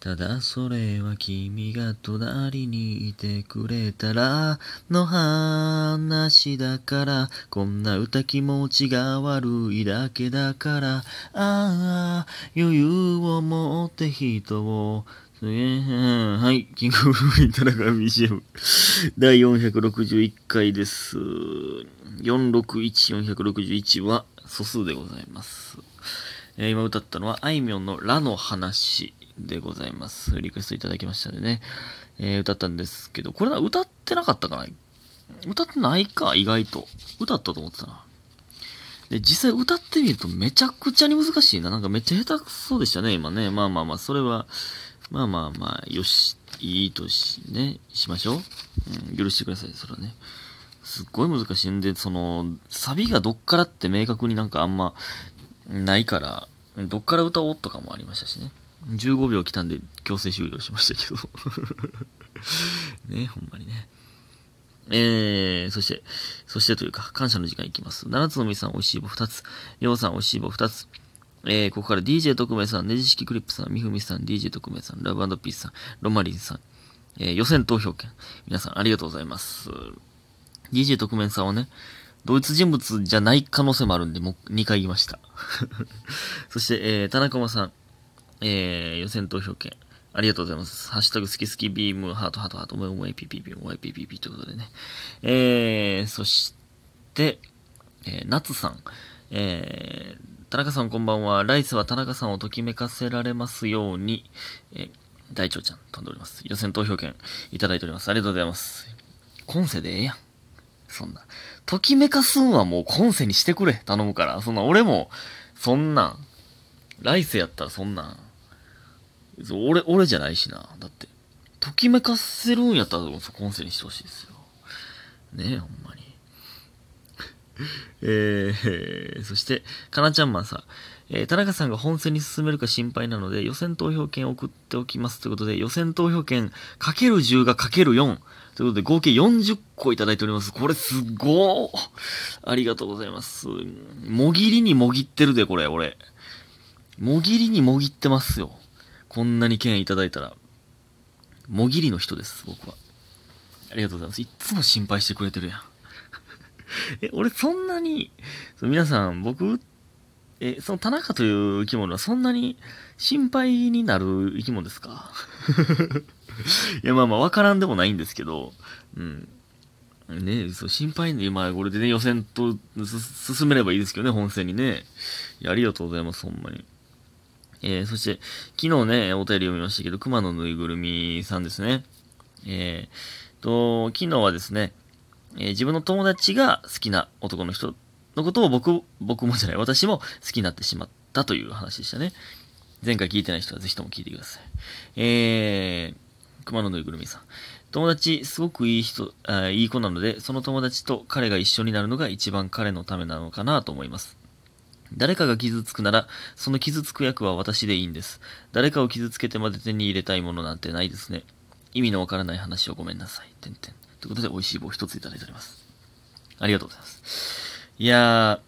ただそれは君が隣にいてくれたらの話だからこんな歌気持ちが悪いだけだからああ余裕を持って人をはい。キングブルーイン田中 BGM 第461回です。461、461は素数でございます。え、今歌ったのは、あいみょんのラの話でございます。リクエストいただきましたでね、えー、歌ったんですけど、これは歌ってなかったかな？歌ってないか、意外と。歌ったと思ってたな。で、実際歌ってみるとめちゃくちゃに難しいな。なんかめっちゃ下手くそでしたね、今ね。まあまあまあ、それは、まあまあまあ、よし、いいとし、ね、しましょう。うん、許してください、それはね。すっごい難しいんで、その、サビがどっからって明確になんかあんまないから、どっから歌おうとかもありましたしね。15秒来たんで強制終了しましたけど ね、ほんまにね。えー、そして、そしてというか、感謝の時間いきます。七つのみさん、おいしい棒2つ。ようさん、おいしい棒2つ。えー、ここから DJ 特命さん、ねじ式クリップさん、みふみさん、DJ 特命さん、ラブピースさん、ロマリンさん、えー、予選投票権。皆さんありがとうございます。DJ 特命さんはね、同一人物じゃない可能性もあるんで、もう2回言いました。そして、えー、田中間さん、えー、予選投票権。ありがとうございます。ハッシュタグ好き好きビーム、ハートハートハート、もやもやピピピ、もやピピピということでね。えー、そして、えー、夏さん、えー、田中さんこんばんは。ライスは田中さんをときめかせられますように、えー、大長ちゃん飛んでおります。予選投票権いただいております。ありがとうございます。今世でええやん。そんな。ときめかすんはもう今世にしてくれ。頼むから。そんな、俺も、そんなん。来世やったらそんなん。俺、俺じゃないしな。だって。ときめかせるんやったら、今世にしてほしいですよ。ねえ、ほんまに。えー、そして、かなちゃんマンさん。えー、田中さんが本戦に進めるか心配なので、予選投票券を送っておきますということで、予選投票券かける10がかける4ということで、合計40個いただいております。これすごーありがとうございます。もぎりにもぎってるで、これ、俺。もぎりにもぎってますよ。こんなに券いただいたら。もぎりの人です、僕は。ありがとうございます。いっつも心配してくれてるやん。え、俺そんなに、皆さん、僕、え、その田中という生き物はそんなに心配になる生き物ですか？いや、まあまあ、わからんでもないんですけど、うん。ねそう、心配で、まあ、これでね、予選と進めればいいですけどね、本戦にね。ありがとうございます、ほんまに。えー、そして、昨日ね、お便り読みましたけど、熊のぬいぐるみさんですね。えー、と、昨日はですね、えー、自分の友達が好きな男の人のことを僕、僕もじゃない、私も好きになってしまったという話でしたね。前回聞いてない人はぜひとも聞いてください。えー、熊野ぬいぐるみさん。友達、すごくいい人あ、いい子なので、その友達と彼が一緒になるのが一番彼のためなのかなと思います。誰かが傷つくなら、その傷つく役は私でいいんです。誰かを傷つけてまで手に入れたいものなんてないですね。意味のわからない話をごめんなさい。てんてん。ということで、美味しい棒一ついただいております。ありがとうございます。いや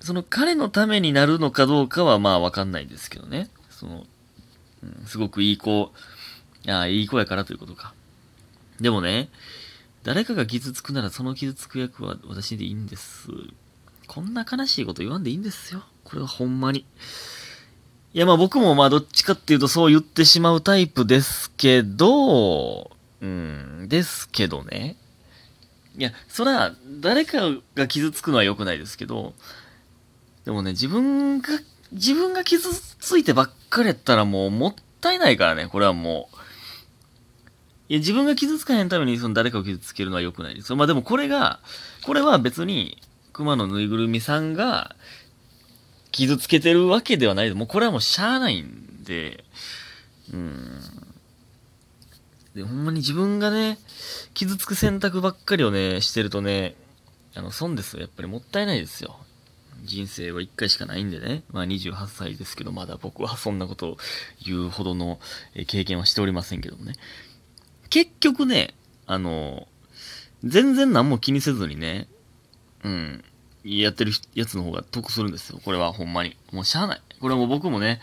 ー、その彼のためになるのかどうかはまあわかんないですけどね。その、うん、すごくいい子、ああ、いい子やからということか。でもね、誰かが傷つくならその傷つく役は私でいいんです。こんな悲しいこと言わんでいいんですよ。これはほんまに。いやまあ僕もまあどっちかっていうとそう言ってしまうタイプですけど、うん、ですけどね。いや、そら、誰かが傷つくのは良くないですけど、でもね、自分が、自分が傷ついてばっかりやったらもうもったいないからね、これはもう。いや、自分が傷つかへんためにその誰かを傷つけるのは良くないです。まあでもこれが、これは別に、熊のぬいぐるみさんが傷つけてるわけではないでもうこれはもうしゃあないんで、うん。で、ほんまに自分がね、傷つく選択ばっかりをね、してるとね、あの、損ですよ。やっぱりもったいないですよ。人生は一回しかないんでね。まあ28歳ですけど、まだ僕はそんなことを言うほどの経験はしておりませんけどもね。結局ね、あの、全然何も気にせずにね、うん、やってるやつの方が得するんですよ。これはほんまに。もうしゃあない。これはもう僕もね、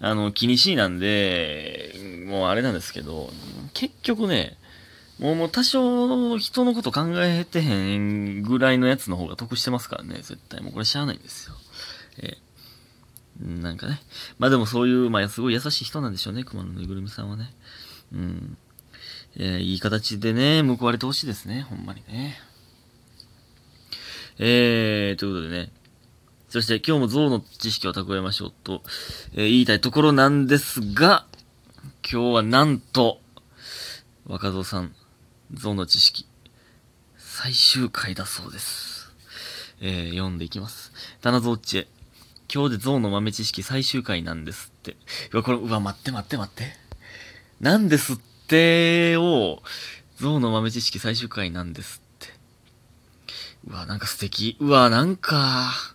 あの、気にしいなんで、もうあれなんですけど、結局ね、もうもう多少人のこと考えてへんぐらいのやつの方が得してますからね、絶対。もうこれしゃあないんですよ。えー、なんかね。まあでもそういう、まあすごい優しい人なんでしょうね、熊のぬいぐるみさんはね。うん。えー、いい形でね、報われてほしいですね、ほんまにね。えー、ということでね。そして今日も象の知識を蓄えましょうと、えー、言いたいところなんですが、今日はなんと、若造さん、象の知識、最終回だそうです。えー、読んでいきます。棚蔵っちへ。今日で象の豆知識最終回なんですって。うわ、これ、うわ、待って待って待って。なんですってを、象の豆知識最終回なんですって。うわ、なんか素敵。うわ、なんか、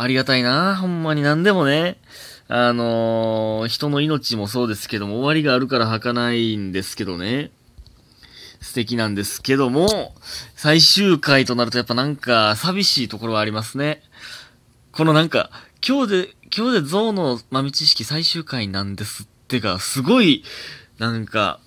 ありがたいな。ほんまに何でもね。あのー、人の命もそうですけども、終わりがあるから儚かないんですけどね。素敵なんですけども、最終回となるとやっぱなんか寂しいところはありますね。このなんか、今日で、今日で象の豆知識最終回なんですってか、すごい、なんか、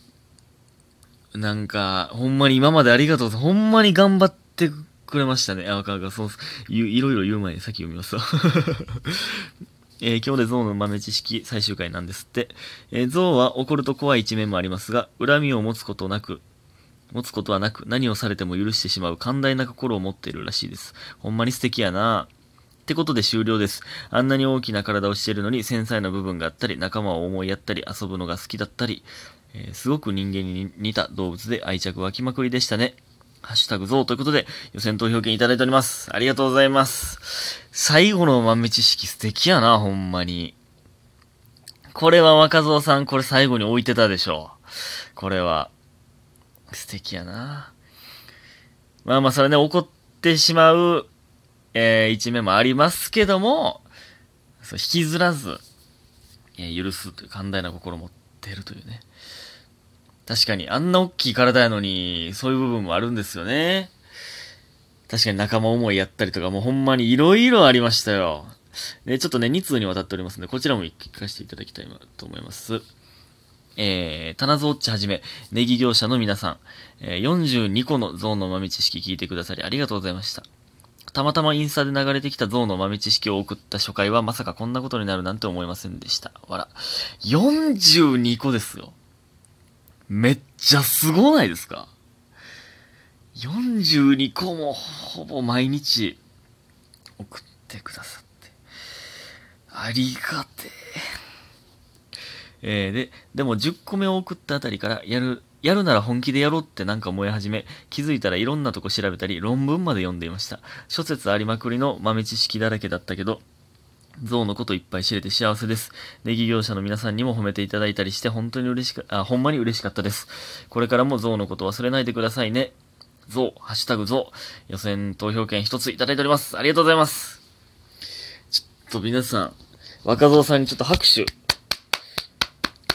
なんか、ほんまに今までありがとうほんまに頑張ってくれましたね。あ、かか、そう、いろいろ言う前に先読みますわ。えー、今日で象の豆知識最終回なんですって。えー、象は怒ると怖い一面もありますが、恨みを持つことなく、持つことはなく、何をされても許してしまう寛大な心を持っているらしいです。ほんまに素敵やなってことで終了です。あんなに大きな体をしているのに繊細な部分があったり、仲間を思いやったり、遊ぶのが好きだったり、えー、すごく人間に似た動物で愛着湧きまくりでしたね。ハッシュタグゾウということで、予選投票権いただいております。ありがとうございます。最後の豆知識素敵やな、ほんまに。これは若造さん、これ最後に置いてたでしょう。これは。素敵やな。まあまあ、それね、怒ってしまう、えー、一面もありますけども、そう引きずらず、えー、許すという寛大な心を持ってるというね。確かに、あんな大きい体やのに、そういう部分もあるんですよね。確かに仲間思いやったりとか、もうほんまに色々ありましたよ。で、ちょっとね、2通にわたっておりますので、こちらも聞かせていただきたいと思います。えー、棚ゾウッチはじめ、ネギ業者の皆さん、えー、42個のゾウの豆知識聞いてくださりありがとうございました。たまたまインスタで流れてきたゾウの豆知識を送った初回はまさかこんなことになるなんて思いませんでした。わら。42個ですよ。めっちゃすごないですか ?42 個もほぼ毎日送ってくださって。ありがてえ。えー、で、でも10個目を送ったあたりからやる、やるなら本気でやろうってなんか思い始め、気づいたらいろんなとこ調べたり、論文まで読んでいました。諸説ありまくりの豆知識だらけだったけど、象のこといっぱい知れて幸せです。ネギ業者の皆さんにも褒めていただいたりして本当に嬉しか、あ、ほんまに嬉しかったです。これからも象のこと忘れないでくださいね。象、ハッシュタグ象、予選投票権一ついただいております。ありがとうございます。ちょっと皆さん、若造さんにちょっと拍手。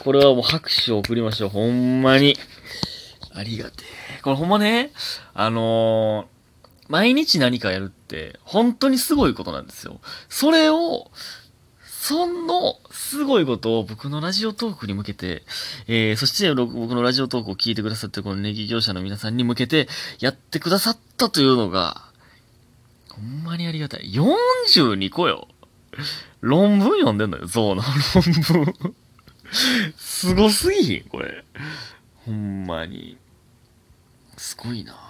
これはもう拍手を送りましょう。ほんまに。ありがてえ。これほんまね、あのー毎日何かやるって、本当にすごいことなんですよ。それを、その、すごいことを僕のラジオトークに向けて、えー、そして僕のラジオトークを聞いてくださってこのネギ業者の皆さんに向けてやってくださったというのが、ほんまにありがたい。42個よ。論文読んでんのよ、象の論文。すごすぎひんこれ。ほんまに。すごいな。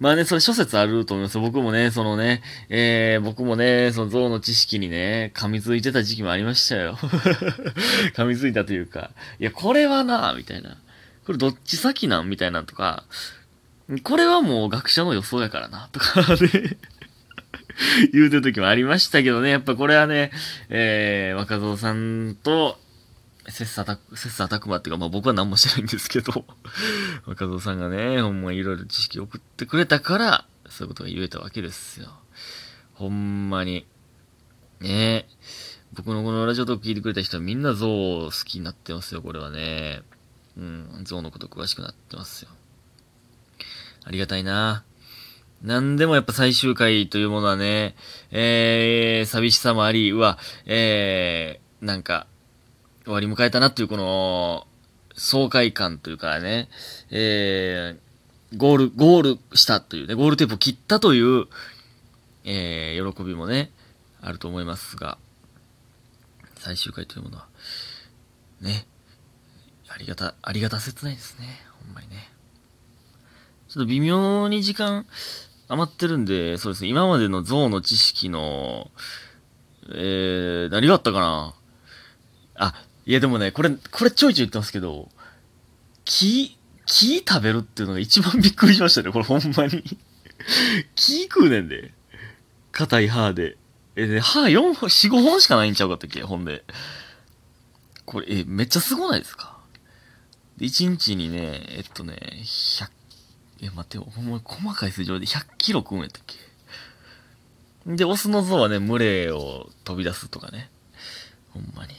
まあね、それ諸説あると思います。僕もね、そのね、えー、僕もね、その象の知識にね、噛みついてた時期もありましたよ。噛みついたというか、いや、これはな、みたいな。これどっち先なんみたいなとか、これはもう学者の予想やからな、とかね 言うてる時もありましたけどね、やっぱこれはね、えー、若造さんと、切磋琢切磋琢磨っていうか、まあ僕は何もしてないんですけど、若造さんがね、ほんまいろいろ知識を送ってくれたから、そういうことが言えたわけですよ。ほんまに。ねえ僕のこのラジオトーク聞いてくれた人はみんな象好きになってますよ、これはね。うん、象のこと詳しくなってますよ。ありがたいな。なんでもやっぱ最終回というものはね、えー、寂しさもあり、うわ、えー、なんか、終わり迎えたなっていうこの、爽快感というかね、えー、ゴール、ゴールしたというね、ゴールテープを切ったという、えー、喜びもね、あると思いますが、最終回というものは、ね、ありがた、ありがた切ないですね。ほんまにね。ちょっと微妙に時間余ってるんで、そうですね、今までの像の知識の、えー、何があったかな？あ、いやでもね、これ、これちょいちょい言ってますけど、木、木食べるっていうのが一番びっくりしましたね、これほんまに。木食うねんで。硬い歯で。え、で、歯4本、4、5本しかないんちゃうかったっけ？ほんで。これ、え、めっちゃすごないですか？で、1日にね、えっとね、100、え、待ってよ、ほんま細かい数字で100キロ食うんやったっけ？で、オスの像はね、群れを飛び出すとかね。ほんまに。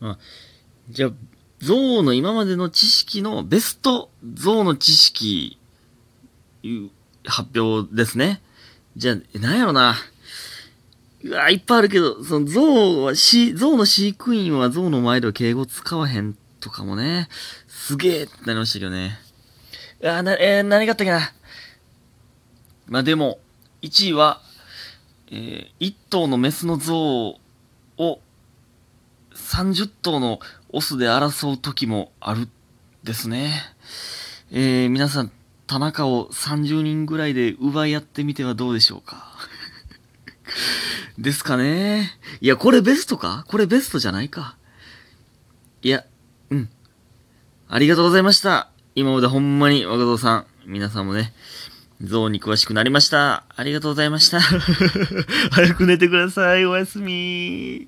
あ、じゃあ、象の今までの知識のベスト象の知識、いう発表ですね。じゃあ、なんやろな。うわ、いっぱいあるけど、その象は、し、象の飼育員は象の前では敬語使わへんとかもね、すげえってなりましたけどね。うわ、な、えー、何があったっけな。まあでも、1位は、えー、1頭のメスの象を30頭のオスで争う時もあるですね。えー、皆さん、田中を30人ぐらいで奪い合ってみてはどうでしょうか？ですかね。いや、これベストか？これベストじゃないか。いや、うん。ありがとうございました。今までほんまに若造さん、皆さんもね、象に詳しくなりました。ありがとうございました。早く寝てください。おやすみ。